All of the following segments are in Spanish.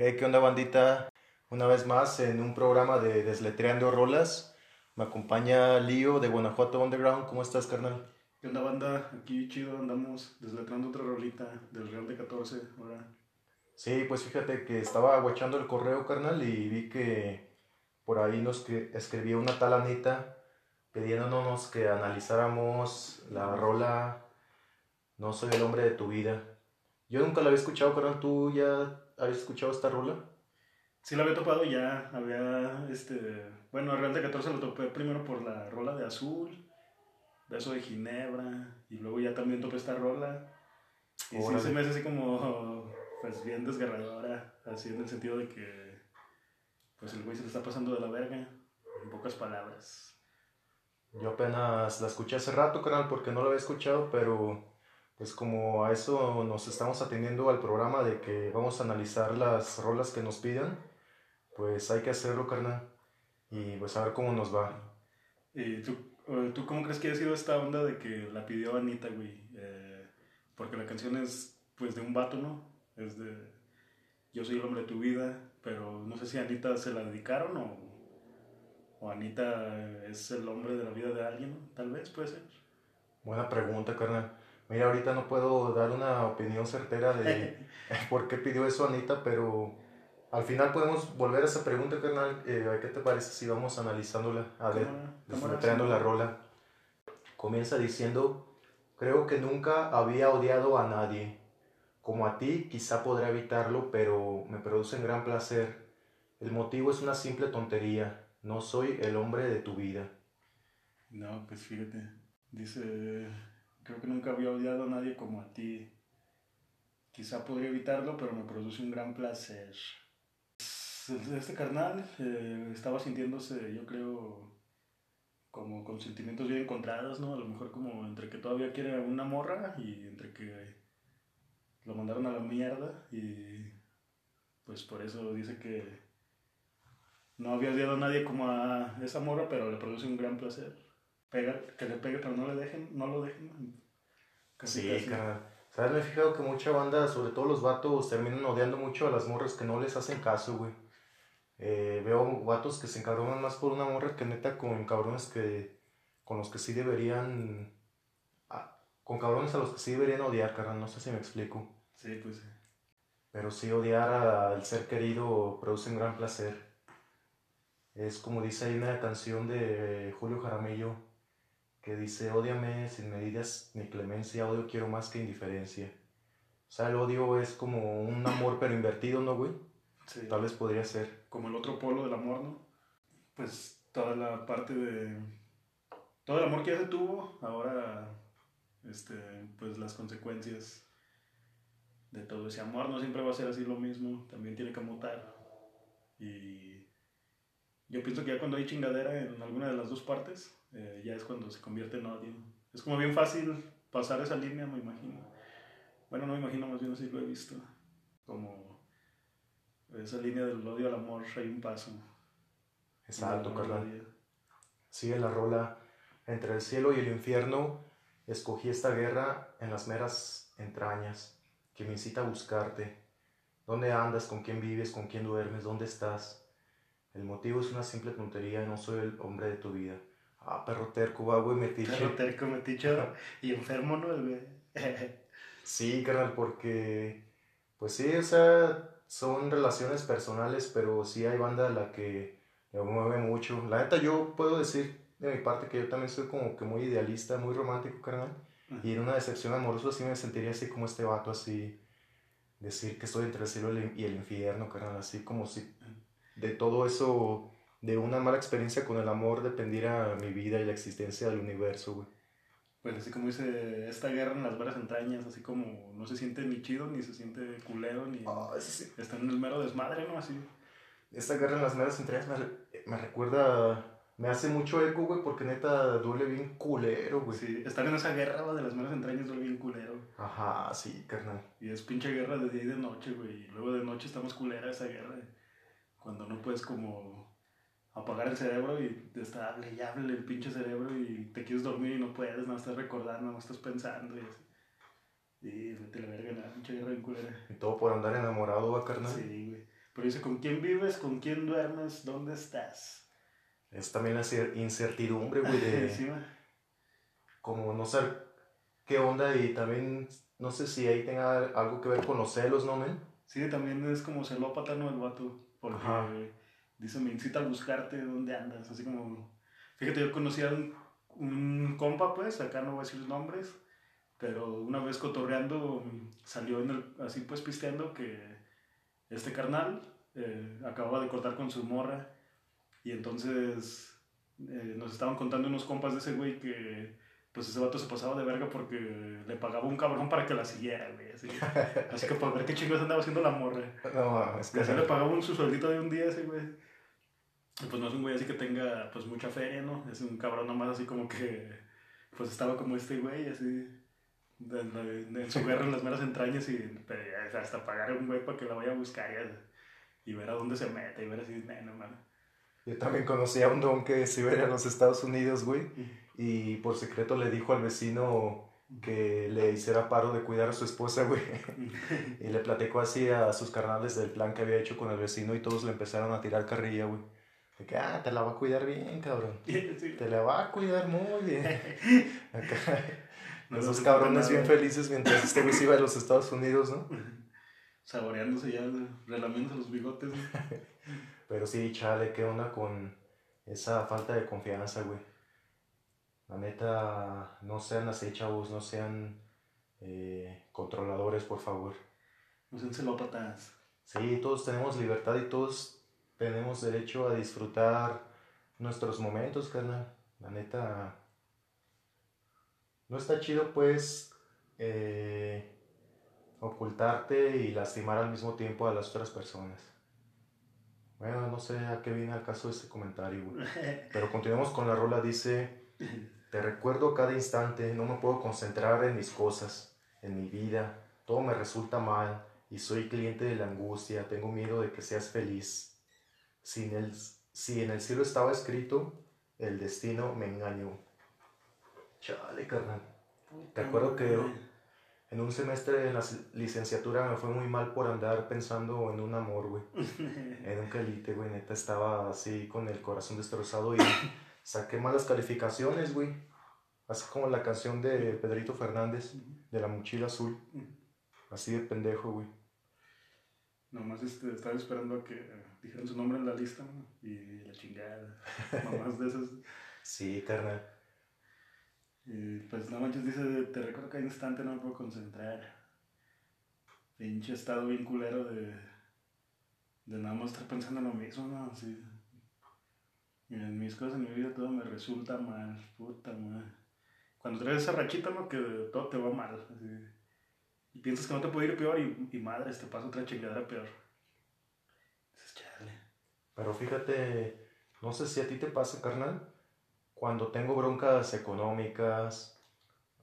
Eh, ¿Qué onda, bandita? Una vez más en un programa de Desletreando Rolas. Me acompaña Lío de Guanajuato Underground. ¿Cómo estás, carnal? ¿Qué onda, banda? Aquí chido, andamos desletreando otra rolita del Real de 14. Ahora. Sí, pues fíjate que estaba guachando el correo, carnal, y vi que por ahí nos que escribió una tal Anita pidiéndonos que analizáramos la rola No soy el hombre de tu vida. Yo nunca la había escuchado, carnal. ¿Tú ya habías escuchado esta rola? Sí la había topado ya, había, este, bueno, Real de 14 lo topé primero por la rola de Azul, Beso de Ginebra, y luego ya también topé esta rola. Y sí se me hace así como, pues bien desgarradora, así en el sentido de que, pues el güey se le está pasando de la verga, en pocas palabras. Yo apenas la escuché hace rato, carnal, porque no la había escuchado, pero pues como a eso nos estamos atendiendo al programa de que vamos a analizar las rolas que nos pidan, pues hay que hacerlo, carnal. Y pues a ver cómo nos va. ¿Y tú, eh, tú cómo crees que ha sido esta onda de que la pidió Anita, güey? Eh, porque la canción es, pues, de un vato, ¿no? Es de Yo soy el hombre de tu vida, pero no sé si a Anita se la dedicaron o, o Anita es el hombre de la vida de alguien, ¿no? Tal vez, puede ser. Buena pregunta, carnal. Mira, ahorita no puedo dar una opinión certera de por qué pidió eso Anita, pero al final podemos volver a esa pregunta, carnal. Eh, ¿Qué te parece si vamos analizándola? A ver. Sí. la rola. Comienza diciendo, creo que nunca había odiado a nadie. Como a ti, quizá podré evitarlo, pero me producen gran placer. El motivo es una simple tontería. No soy el hombre de tu vida. No, pues fíjate. Dice, creo que nunca había odiado a nadie como a ti. Quizá podría evitarlo, pero me produce un gran placer. Este carnal eh, estaba sintiéndose, yo creo, como con sentimientos bien encontrados, ¿no? A lo mejor como entre que todavía quiere una morra y entre que lo mandaron a la mierda y pues por eso dice que no había odiado a nadie como a esa morra, pero le produce un gran placer. Pega, que le pegue, pero no le dejen, no lo dejen. Casi, Sí, casi. carnal. ¿Sabes? Me he fijado que mucha banda, sobre todo los vatos, terminan odiando mucho a las morras que no les hacen caso, güey. Eh, veo vatos que se encabronan más por una morra que neta con cabrones que... Con los que sí deberían... con cabrones a los que sí deberían odiar, carnal. No sé si me explico. Sí, pues sí. Pero sí odiar al ser querido produce un gran placer. Es como dice ahí una canción de Julio Jaramillo que dice, ódiame sin medidas ni clemencia, odio quiero más que indiferencia. O sea, el odio es como un amor pero invertido, ¿no, güey? Sí. Tal vez podría ser. Como el otro polo del amor, ¿no? Pues toda la parte de. Todo el amor que ya se tuvo, ahora. Este, pues las consecuencias de todo ese amor no siempre va a ser así lo mismo, también tiene que mutar. Y yo pienso que ya cuando hay chingadera en alguna de las dos partes, eh, ya es cuando se convierte en odio. Es como bien fácil pasar esa línea, me imagino. Bueno, no me imagino, más bien así lo he visto. Como esa línea del odio al amor, hay un paso. Exacto, carnal. odio. Sigue la rola. Entre el cielo y el infierno, escogí esta guerra en las meras entrañas, que me incita a buscarte. ¿Dónde andas? ¿Con quién vives? ¿Con quién duermes? ¿Dónde estás? El motivo es una simple tontería, no soy el hombre de tu vida. Ah, perro terco, va, güey, metiche. Perro terco, meticho y enfermo, ¿no? El güey. Sí, carnal, porque, pues sí, o sea, son relaciones personales, pero sí hay banda a la que me mueve mucho. La neta, yo puedo decir de mi parte que yo también soy como que muy idealista, muy romántico, carnal. Y en una decepción amorosa sí me sentiría así como este vato, así, decir que estoy entre el cielo y el- y el infierno, carnal, así como si de todo eso, de una mala experiencia con el amor dependiera mi vida y la existencia del universo, güey. Pues así como dice, esta guerra en las veras entrañas, así como no se siente ni chido, ni se siente culero, ni eso sí. está en el mero desmadre, ¿no? Así. Esta guerra en las meras entregas me, me recuerda, me hace mucho eco, güey, porque neta duele bien culero, güey. Sí, estar en esa guerra güey, de las meras entrañas duele bien culero. Ajá, sí, carnal. Y es pinche guerra de día y de noche, güey. Y luego de noche estamos culera esa guerra. Cuando no puedes como apagar el cerebro y te está hable y hable el pinche cerebro y te quieres dormir y no puedes, no estás recordando, no estás pensando y así. Y a la verga, la pinche guerra culera. Y todo por andar enamorado, va, carnal. Sí, güey. Pero dice, ¿con quién vives? ¿Con quién duermes? ¿Dónde estás? Es también la incertidumbre, güey, de... como no saber qué onda y también no sé si ahí tenga algo que ver con los celos, ¿no, men? Sí, también es como celópata, ¿no? El vato. Porque dice, me incita a buscarte dónde andas. Así como. Fíjate, yo conocí a un, compa, pues, acá no voy a decir los nombres, pero una vez cotorreando salió en el, así pues pisteando que este carnal eh, acababa de cortar con su morra y entonces eh, nos estaban contando unos compas de ese güey que pues ese vato se pasaba de verga porque le pagaba un cabrón para que la siguiera, güey. Así, así que para ver qué chingos andaba haciendo la morra. No, es que... Así le pagaba un su sueldito de un día ese güey. Y pues no es un güey así que tenga pues mucha feria, ¿no? Es un cabrón nomás así como que pues estaba como este güey, así en su guerra en las meras entrañas y hasta pagar a un güey para que la vaya a buscar y, ver a dónde se mete y ver así, no, no, Yo también conocí a un don que se iba a los Estados Unidos, güey y por secreto le dijo al vecino que le hiciera paro de cuidar a su esposa, güey. y le platicó así a sus carnales del plan que había hecho con el vecino y todos le empezaron a tirar carrilla, güey. De que, ah, te la va a cuidar bien, cabrón. Te la va a cuidar muy bien. Acá. Esos cabrones bien felices mientras este güey se iba a los Estados Unidos, ¿no? Saboreándose ya, relamiéndose los bigotes. Pero sí, chale, ¿qué onda con esa falta de confianza, güey? La neta, no sean así, chavos, no sean eh, controladores, por favor. No sean celópatas. Sí, todos tenemos libertad y todos tenemos derecho a disfrutar nuestros momentos, carnal. La neta, no está chido, pues, eh, ocultarte y lastimar al mismo tiempo a las otras personas. Bueno, no sé a qué viene al caso de este comentario, Pero continuemos con la rola, dice... Te recuerdo cada instante, no me puedo concentrar en mis cosas, en mi vida, todo me resulta mal y soy cliente de la angustia, tengo miedo de que seas feliz. Si en el, si en el cielo estaba escrito, el destino me engañó. Chale, carnal. Te acuerdo que en un semestre de la licenciatura me fue muy mal por andar pensando en un amor, güey. En un calite, güey. Neta estaba así con el corazón destrozado y saqué malas calificaciones, güey. Así como la canción de Pedrito Fernández, de la mochila azul. Así de pendejo, güey. Nomás este, estaba esperando a que dijeran su nombre en la lista, ¿no? Y la chingada. Nomás de esas. Sí, carnal. Y pues no manches, dice, te recuerdo que hay un instante no me puedo concentrar. Pinche estado bien culero de, de nada más estar pensando en lo mismo, ¿no? Así, en mis cosas en mi vida todo me resulta mal, puta madre. Cuando traes esa rachita, ¿no? Que todo te va mal. y piensas que no te puede ir peor y, y madre, te pasa otra chingadera peor. Dices, chale. Pero fíjate, no sé si a ti te pasa, carnal, cuando tengo broncas económicas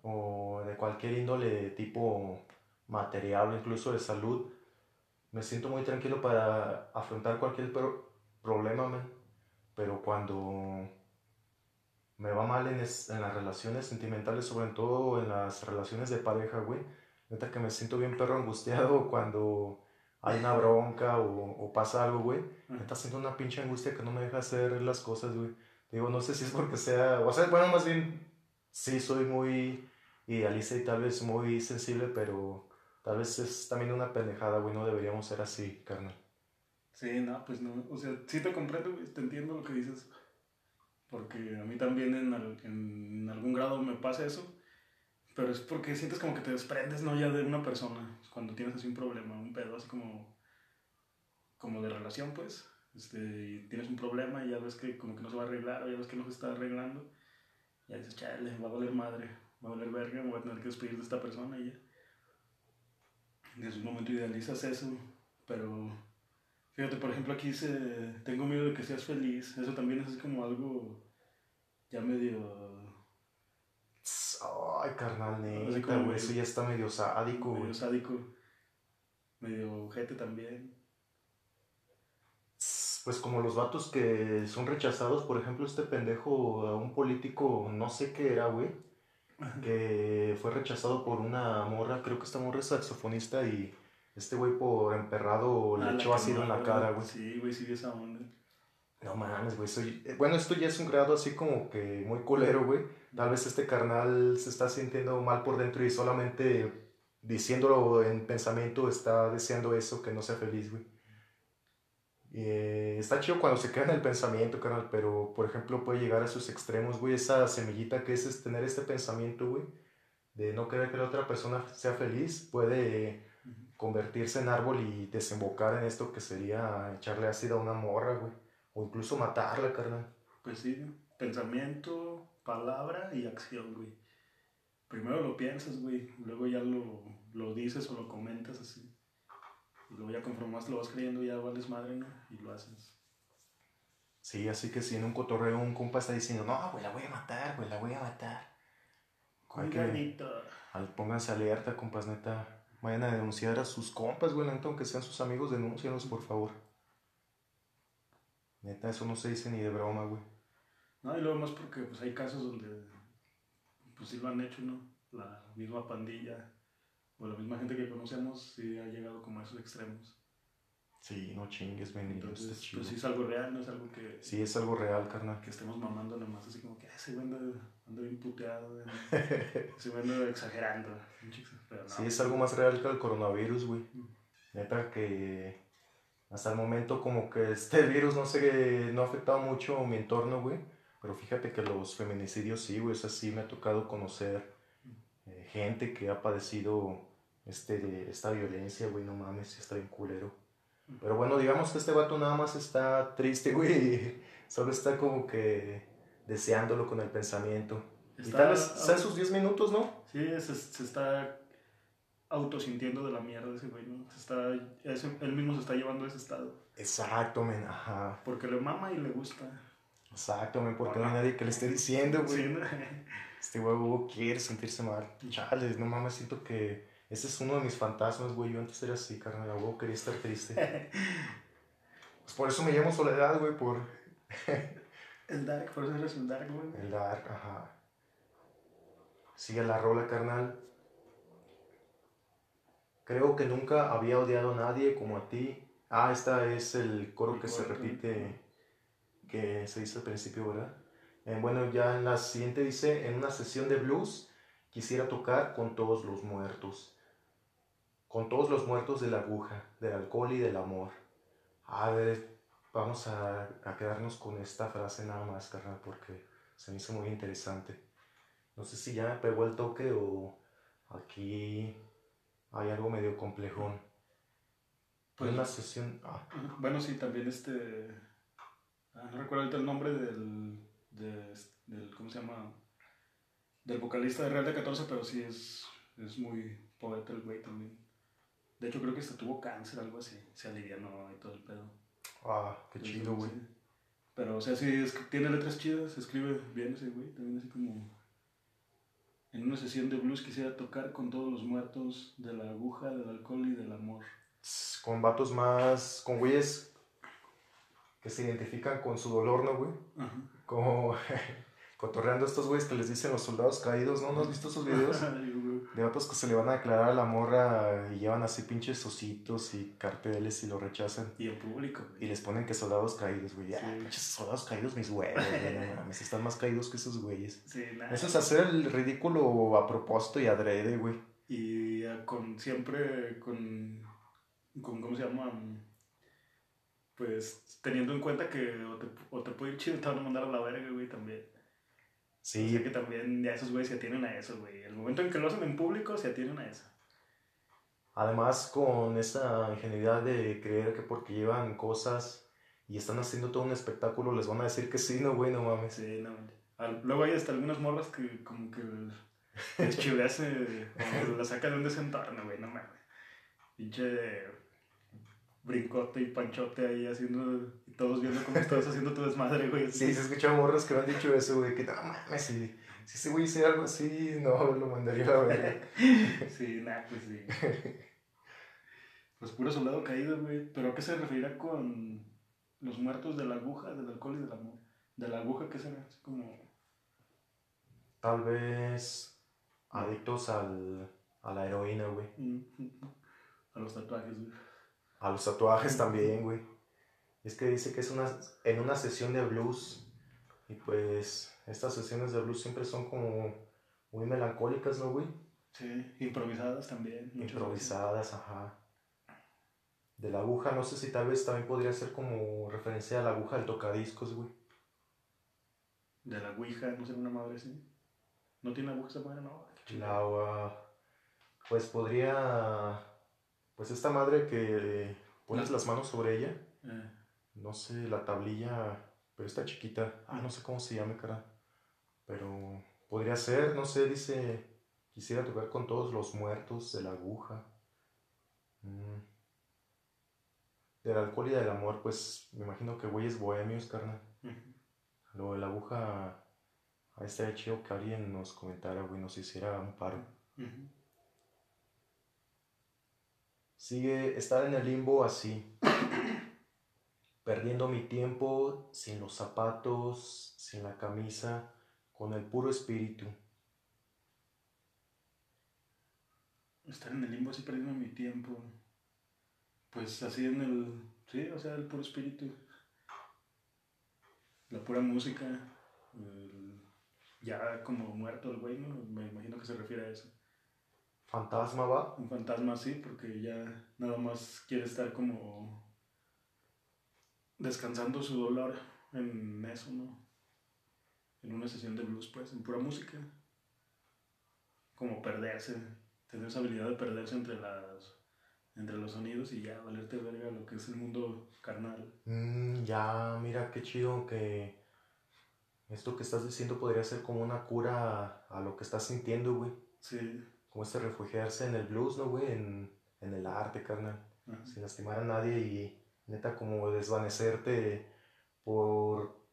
o de cualquier índole tipo material o incluso de salud, me siento muy tranquilo para afrontar cualquier problema, man pero cuando me va mal en, en, las relaciones sentimentales, sobre todo en las relaciones de pareja, güey, neta que me siento bien perro angustiado cuando hay una bronca o, o pasa algo, güey, neta siento una pinche angustia que no me deja hacer las cosas, güey. Digo, no sé si es porque sea, o sea, bueno, más bien sí soy muy idealista y tal vez muy sensible, pero tal vez es también una pendejada, güey, no deberíamos ser así, carnal. Sí, no, pues no. O sea, sí te comprendo, te entiendo lo que dices. Porque a mí también en, en algún grado me pasa eso. Pero es porque sientes como que te desprendes, ¿no? Ya de una persona. Cuando tienes así un problema, un pedo así como. como de relación, pues. Este, y tienes un problema y ya ves que como que no se va a arreglar o ya ves que no se está arreglando. Ya dices, chale, va a valer madre, va a valer verga, voy a tener que despedir de esta persona y ya. En ese momento idealizas eso, pero Fíjate, por ejemplo, aquí dice, tengo miedo de que seas feliz. Eso también es como algo ya medio... Ay, carnal, neta, güey, eso ya está medio sádico, Medio sádico. Medio ojete también. Pues como los vatos que son rechazados, por ejemplo, este pendejo a un político, no sé qué era, güey, que fue rechazado por una morra, creo que esta morra es saxofonista y este güey por emperrado le Ah, echó ácido en la cara, güey. Sí, güey, sí, vi esa onda. No mames, güey. soy- eh, Bueno, esto ya es un grado así como que muy culero, güey. Tal vez este carnal se está sintiendo mal por dentro y solamente diciéndolo en pensamiento está deseando eso, que no sea feliz, güey. Eh, está chido cuando se queda en el pensamiento, carnal, pero por ejemplo puede llegar a sus extremos, güey. Esa semillita que es, es tener este pensamiento, güey, de no querer que la otra persona sea feliz, puede convertirse en árbol y desembocar en esto que sería echarle ácido a una morra, güey. O incluso matarla, carnal. Pues sí, pensamiento, palabra y acción, güey. Primero lo piensas, güey, luego ya lo, lo dices o lo comentas así. Y luego ya conforme más lo vas creyendo ya vales madre, ¿no? Y lo haces. Sí, así que si en un cotorreo un compa está diciendo, no, güey, la voy a matar, güey, la voy a matar. Cuidadito. al- pónganse alerta, compas, neta. Vayan a denunciar a sus compas, güey, neta, aunque sean sus amigos, denúncialos, por favor. Neta, eso no se dice ni de broma, güey. No, y luego más porque pues hay casos donde pues sí lo han hecho, ¿no? La misma pandilla o la misma gente que conocemos sí ha llegado como a esos extremos. Sí, no chingues, está Entonces, chido. pues sí es algo real, no es algo que, Sí, es algo real, carnal. que estemos mamando nomás así como que "Ah, ese güey anda, anda bien puteado, ese güey anda exagerando. pero no. Sí, es algo más real que el coronavirus, güey. Neta que hasta el momento como que este virus no sé, no ha afectado mucho mi entorno, güey. Pero fíjate que los feminicidios sí, güey. O sea, sí me ha tocado conocer eh, gente que ha padecido este, esta violencia, güey. No mames, está bien culero. Pero bueno, digamos que este vato nada más está triste, güey. Solo está como que deseándolo con el pensamiento. y tal vez sean sus 10 minutos, ¿no? Sí, se, se está autosintiendo de la mierda ese güey, ¿no? Se está, ese- él mismo se está llevando a ese estado. Exacto, men. Ajá. Porque le mama y le gusta. Exacto, men, porque no hay nadie que le esté diciendo, güey. Sí, ¿no? Este huevo quiere sentirse mal. Chale, no mames, siento que ese es uno de mis fantasmas, güey. Yo antes era así, carnal. Huevo quería estar triste. Pues por eso me llamo Soledad, güey, por El Dark, por eso eres el Dark, güey. el dark, ajá. Sigue la rola, carnal. Creo que nunca había odiado a nadie como a ti. Ah, esta es el coro El que se repite, que se dice al principio, ¿verdad? Eh, bueno, ya en la siguiente dice, en una sesión de blues quisiera tocar con todos los muertos. Con todos los muertos de la aguja, del alcohol y del amor. A ver, vamos a, a quedarnos con esta frase nada más, carnal, porque se me hizo muy interesante. No sé si ya me pegó el toque o aquí hay algo medio complejón. Pues- en una sesión... ah, Bueno, sí, también este. ah, no recuerdo ahorita el nombre del, de- del. ¿Cómo se llama? Del vocalista de Real de 14, pero sí es, es muy poeta el güey también. De hecho, creo que hasta tuvo cáncer, algo así. Se alivianó y todo el pedo. ah, qué Entonces, chido, güey. sí. Pero, o sea, sí, es, tiene letras chidas, escribe bien ese güey. También así como. En una sesión de blues quisiera tocar con todos los muertos de la aguja, del alcohol y del amor. Con vatos más... Con güeyes que se identifican con su dolor, ¿no, güey? Ajá. Como cotorreando a estos güeyes que les dicen los soldados caídos, ¿no? ¿No has visto esos videos? De vatos que se le van a declarar a la morra y llevan así pinches ositos y carteles y lo rechazan. Y en público, Y güey. les ponen que soldados caídos, güey. Ah, Sí. pinches soldados caídos, mis huevos, güey. No están más caídos que esos güeyes. Sí, nada. Eso es hacer el ridículo a propósito y adrede, güey. Y ah, con siempre con, con ¿cómo se llama? Pues teniendo en cuenta que o te, o te puede ir chido y te van a mandar a la verga, güey, también. Sí, que también ya esos güeyes se atienen a eso, güey. El momento en que lo hacen en público, se atienen a eso. además con esa ingenuidad de creer que porque llevan cosas y están haciendo todo un espectáculo les van a decir que sí, no, güey, no mames. Sí, no. Al- Luego hay hasta algunas morras que como que les chivease o la saca de un desentorno, güey, no mames. Pinche brincote y panchote ahí haciendo, todos viendo cómo estás haciendo tu desmadre, güey. Sí, se escuchan morros que me han dicho eso, güey, que no mames, si, si ese güey hiciera algo así, no, lo mandaría a la verga. Sí, nah, pues sí. Pues puro soldado caído, güey. ¿Pero a qué se referirá con los muertos de la aguja, del alcohol y del amor? De la aguja, ¿qué será? Así como... Tal vez adictos al, a la heroína, güey. mm, mm, A los tatuajes, güey. A los tatuajes también, güey. Es que dice que es una, en una sesión de blues. Y pues estas sesiones de blues siempre son como muy melancólicas, ¿no, güey? Sí, improvisadas también. Improvisadas, ajá. De la aguja, no sé si tal vez también podría ser como referencia a la aguja del tocadiscos, güey. De la ouija, no sé, una madre así. ¿No tiene aguja esa madre? No. La, pues podría, pues esta madre que pones las manos sobre ella, Eh, no sé, la tablilla, pero está chiquita, ah, no sé cómo se llame, cara, pero podría ser, no sé, dice, quisiera tocar con todos los muertos de la aguja. Mm. Del alcohol y del amor, pues me imagino que güeyes bohemios, carnal. Lo de la aguja, ahí estaría chido que alguien nos comentara, güey, nos hiciera un paro. Sigue estar en el limbo así, perdiendo mi tiempo sin los zapatos, sin la camisa, con el puro espíritu. Estar en el limbo así perdiendo mi tiempo. Pues así en el. Sí, o sea, el puro espíritu. La pura música. el- ya como muerto el güey, ¿no? Me imagino que se refiere a eso. Fantasma va. Un fantasma así, porque ya nada más quiere estar como. Descansando su dolor en eso, ¿no? En una sesión de blues, pues, en pura música. Como perderse. Tener esa habilidad de perderse entre las. entre los sonidos y ya valerte verga lo que es el mundo carnal. Mm, ya, mira qué chido que esto que estás diciendo podría ser como una cura a lo que estás sintiendo, güey. Sí. Como este refugiarse en el blues, ¿no, güey? En, en el arte, carnal. Ajá. sin lastimar a nadie y neta como desvanecerte por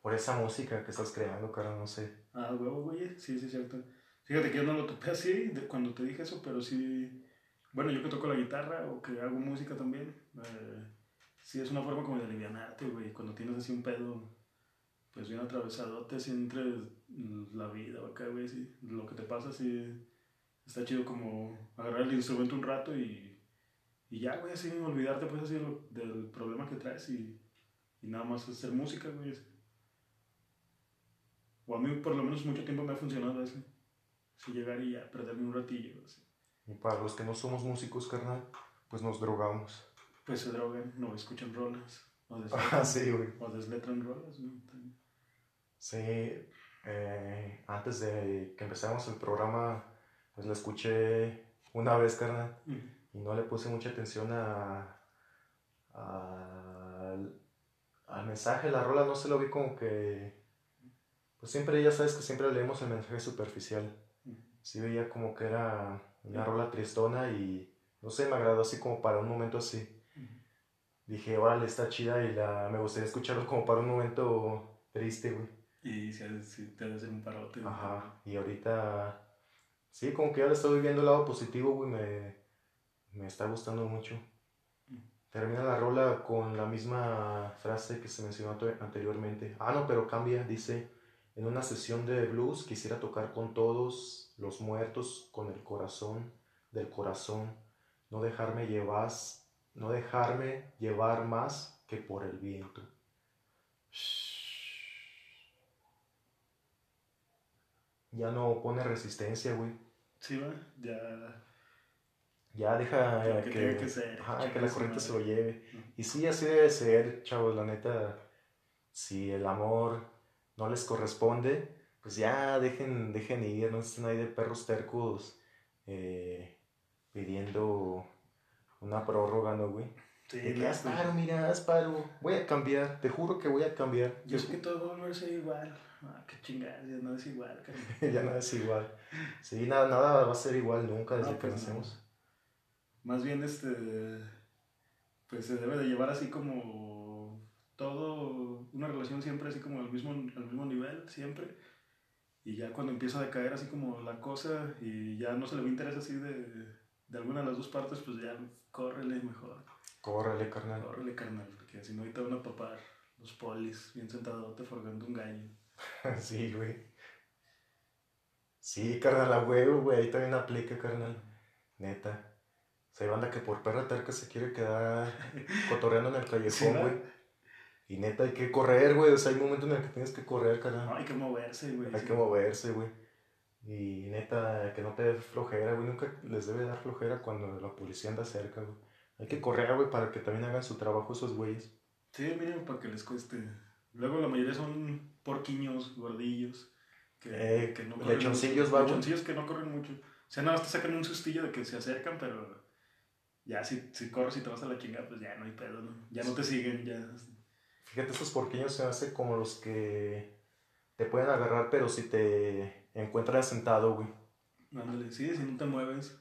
por esa música que estás creando, cara, no sé. Ah, huevo, güey. Sí, sí, cierto. Fíjate que yo no lo topé así de- cuando te dije eso, pero sí. Bueno, yo que toco la guitarra o que hago música también, eh, sí es una forma como de alivianarte, güey. Cuando tienes así un pedo, pues bien atravesadote, así entre la vida acá, güey, sí. Lo que te pasa, sí. Está chido como agarrar el instrumento un rato y, y ya, güey, así olvidarte, pues así del problema que traes y, y nada más hacer música, güey. O a mí por lo menos mucho tiempo me ha funcionado eso. Si llegar y ya perderme un ratillo. Así. Y para los que no somos músicos, carnal, pues nos drogamos. Pues se drogan, no escuchan rolas. O, Ah, desletran, sí, güey. o desletran rolas, ¿no? También. Sí, eh, antes de que empezáramos el programa, pues la escuché una vez, carnal, y no le puse mucha atención a, a- al, al mensaje, la rola no se lo vi como que, pues siempre, ya sabes que siempre leemos el mensaje superficial, sí veía como que era una rola tristona y, no sé, me agradó así como para un momento así, dije, órale, está chida y la, me gustaría escucharlo como para un momento triste, güey. Y si, te ha de hacer un parote. Ajá, y ahorita, sí, como que ahora estoy viendo el lado positivo, güey, me, me está gustando mucho. Termina la rola con la misma frase que se mencionó ante- anteriormente. Ah, no, pero cambia, dice, en una sesión de blues quisiera tocar con todos los muertos con el corazón del corazón, no dejarme llevar, no dejarme llevar más que por el viento. Ya no pone resistencia, güey. Sí, va, ya. Ya deja que que, que ser, ajá, que la corriente se lo lleve. Y sí, así debe ser, chavos, la neta. Si el amor no les corresponde, pues ya dejen, dejen ir, no estén ahí de perros tercos eh, pidiendo una prórroga, ¿no, güey? Sí, De que no, haz pues, paro, mira, haz paro. Voy a cambiar, te juro que voy a cambiar. Yo sé que todo va a volver a ser igual. Ah, qué chingada, ya no es igual, ya nada es igual. Sí, nada, nada va a ser igual nunca desde No, que pues no. Más bien, este. Pues se debe de llevar así como. Todo. Una relación siempre así como al mismo, al mismo nivel, siempre. Y ya cuando empieza a decaer así como la cosa y ya no se le ve interés así de, de alguna de las dos partes, pues ya córrele mejor. Córrele, carnal. Córrele, carnal, porque si no ahorita van a papar los polis bien sentadote forgando un gallo. sí, güey. Sí, carnal, a huevo, güey, ahí también aplica, carnal. Neta. Sea, hay banda que por perra terca se quiere quedar cotorreando en el Sí, callejón, güey. Y neta, hay que correr, güey. O sea, hay momentos en el que tienes que correr, carnal. No, hay que moverse, güey. Hay sí. que moverse, güey. Y neta, que no te dé flojera, güey. Nunca les debe dar flojera cuando la policía anda cerca, güey. Hay que correr, güey, para que también hagan su trabajo esos güeyes. Sí, miren, para que les cueste. Luego la mayoría son porquiños, gordillos. Que, Eh, que no lechoncillos, mucho. Lechoncillos que no corren mucho. O sea, nada más te sacan un sustillo de que se acercan, pero ya si, si corres y te vas a la chingada, pues ya no hay pedo, ¿no? Ya no te siguen, ya. Fíjate, estos porqueños se hacen como los que te pueden agarrar, pero si te encuentran sentado, güey. Ándale, sí, si no te mueves.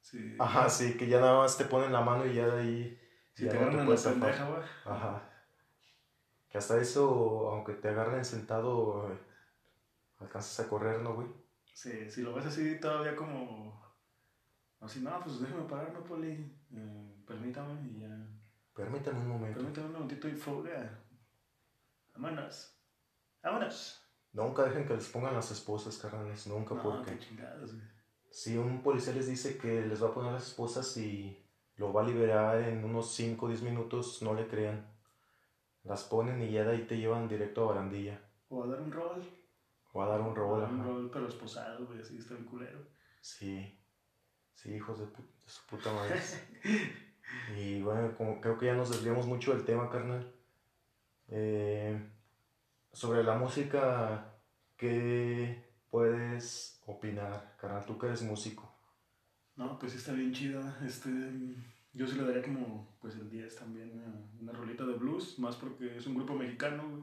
Sí. Ajá, sí, que ya nada más te ponen la mano y ya de ahí. Si ya te no agarran en la puedes zafar. pendeja, güey. Ajá. Que hasta eso, aunque te agarren sentado, alcanzas a correr, ¿no, güey? Sí, si lo ves así todavía como... Así, no, pues déjame pararme, Poli. Eh, permítame y ya. Permítame un momento. Permítame un momentito y fuga. Vámonos. Vámonos. Nunca dejen que les pongan las esposas, carnales, nunca, No, porque chingados, si un policía les dice que les va a poner las esposas y lo va a liberar en unos 5 o 10 minutos, no le crean. Las ponen y ya de ahí te llevan directo a barandilla. O a dar un rol. O a dar un rol, A dar un rol, pero esposado, güey, así está bien culero. Sí, sí, hijos de, pu- de su puta madre. y bueno, como creo que ya nos desviamos mucho del tema, carnal. Eh, sobre la música, ¿qué puedes opinar, carnal? Tú que eres músico. No, pues está bien chida. Este, yo sí le daría como, pues el 10 también, una, una rolita de blues, más porque es un grupo mexicano, güey.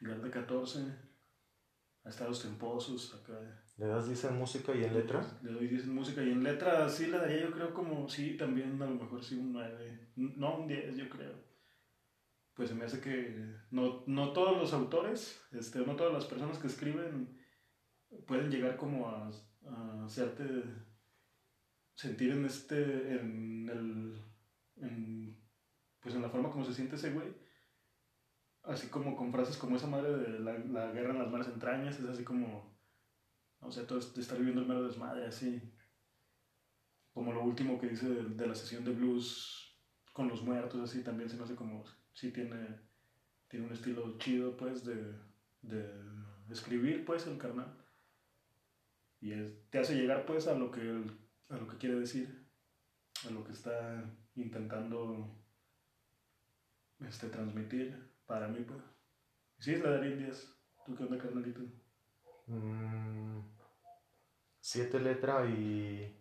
Real de 14. Ha estado temposos acá. ¿Le das 10 en música y en letra? Le doy 10 en música y en letra sí le daría yo creo como, sí, también a lo mejor sí un 9. No, un 10 yo creo. Pues me hace que no, no todos los autores, este, no todas las personas que escriben pueden llegar como a, a hacerte sentir en este, en el, en, pues en la forma como se siente ese güey. Así como con frases como esa madre de la, la guerra en las malas entrañas, es así como, o sea, todo de estar viviendo el mero desmadre, así. Como lo último que dice de, de la sesión de blues con los muertos, así también se me hace como, sí tiene, tiene un estilo chido, pues, de, de escribir, pues, el carnal. Y es- te hace llegar, pues, a lo que, a lo que quiere decir, a lo que está intentando este, transmitir, para mí, pues. Sí, le daría un 10. ¿Tú qué onda, carnalito? Mm, siete letra y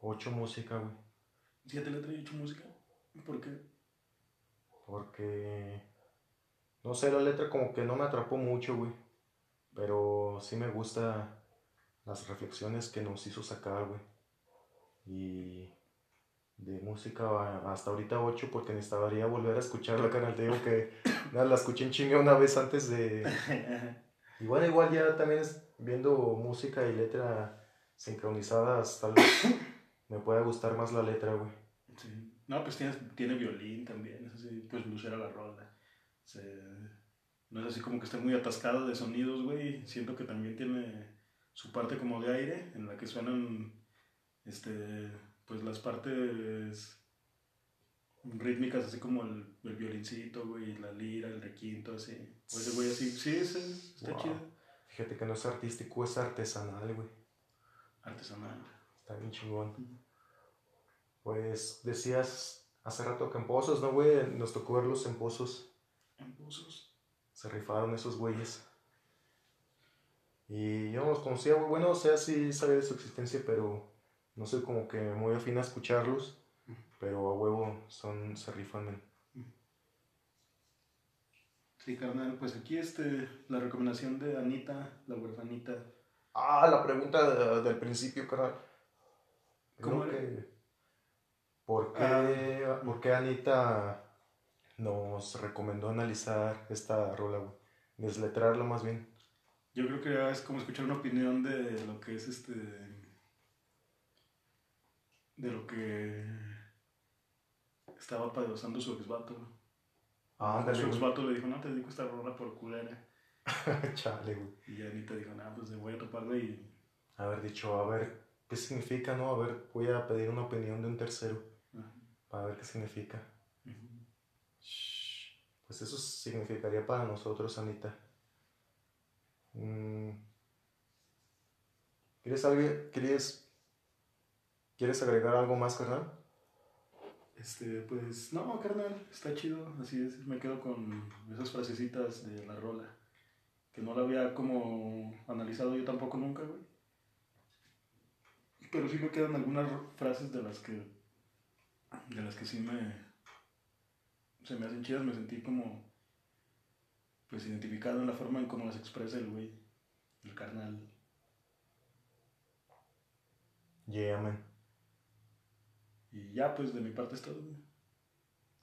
ocho música, güey. ¿Siete letras y ocho música? ¿Por qué? Porque, no sé, la letra como que no me atrapó mucho, güey. Pero sí me gusta las reflexiones que nos hizo sacar, güey. Y de música hasta ahorita 8 porque necesitaría volver a escucharla, canal. Te digo que nada, la escuché en chinga una vez antes de... Y bueno, igual ya también viendo música y letra sincronizadas, tal vez me pueda gustar más la letra, güey. Sí. No, pues tiene, tiene violín también, es así, pues lucera la rola. Se- no es así como que esté muy atascado de sonidos, güey. Siento que también tiene su parte como de aire, en la que suenan, este, pues las partes rítmicas, así como el, el violincito, güey, la lira, el requinto, así. O ese güey así, sí, ese, está Wow. chido. Fíjate que no es artístico, es artesanal, güey. Artesanal. Está bien chingón. Pues decías hace rato que en Pozos, ¿no, güey? Nos tocó verlos en Pozos. En pozos. Se rifaron esos güeyes. Y yo no los conocía, güey. Bueno, o sea, sí sabía de su existencia, pero no soy como que muy afín a escucharlos. Pero a huevo son, se rifan, men. Sí, carnal, pues aquí este, la recomendación de Anita, la huerfanita. Ah, la pregunta de- del principio, carnal. ¿Cómo Creo que- ¿Por qué, Ah. ¿Por qué Anita nos recomendó analizar esta rola, güey? Desletrarla más bien. Yo creo que es como escuchar una opinión de lo que es este. de lo que estaba pasando su exvato. Ah, ándale, su güey. exvato le dijo: No te dedico esta rola por culera. Chale, güey. Y ya Anita dijo, nada, pues le voy a topar, güey. y- Haber dicho, a ver, ¿qué significa, no? A ver, voy a pedir una opinión de un tercero Ajá. para ver qué significa. Pues eso significaría para nosotros, Anita. Mm. ¿Quieres, algo, ¿Quieres, ¿Quieres agregar algo más, carnal? Este, pues, no, carnal, está chido, así es, me quedo con esas frasecitas de la rola, que no la había como analizado yo tampoco nunca, güey. Pero sí me quedan algunas frases de las que, de las que sí me, se me hacen chidas, me sentí como, pues, identificado en la forma en cómo las expresa el güey, el carnal. Yeah, man. Y ya, pues, de mi parte es todo.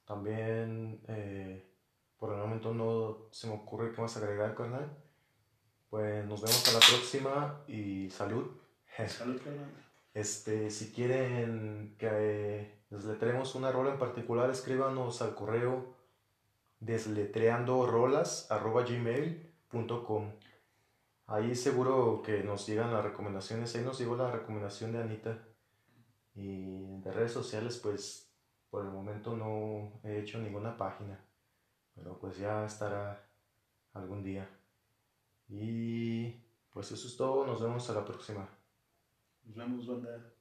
También, eh, por el momento no se me ocurre qué más agregar, carnal. Pues nos vemos a la próxima y salud. Salud, carnal. Este, si quieren que eh, les letremos una rola en particular, escríbanos al correo desletreandorolas.gmail.com Ahí seguro que nos llegan las recomendaciones. Ahí nos llegó la recomendación de Anita. Y de redes sociales, pues por el momento no he hecho ninguna página. Pero pues ya estará algún día. Y pues eso es todo. Nos vemos a la próxima. Nos vemos, banda.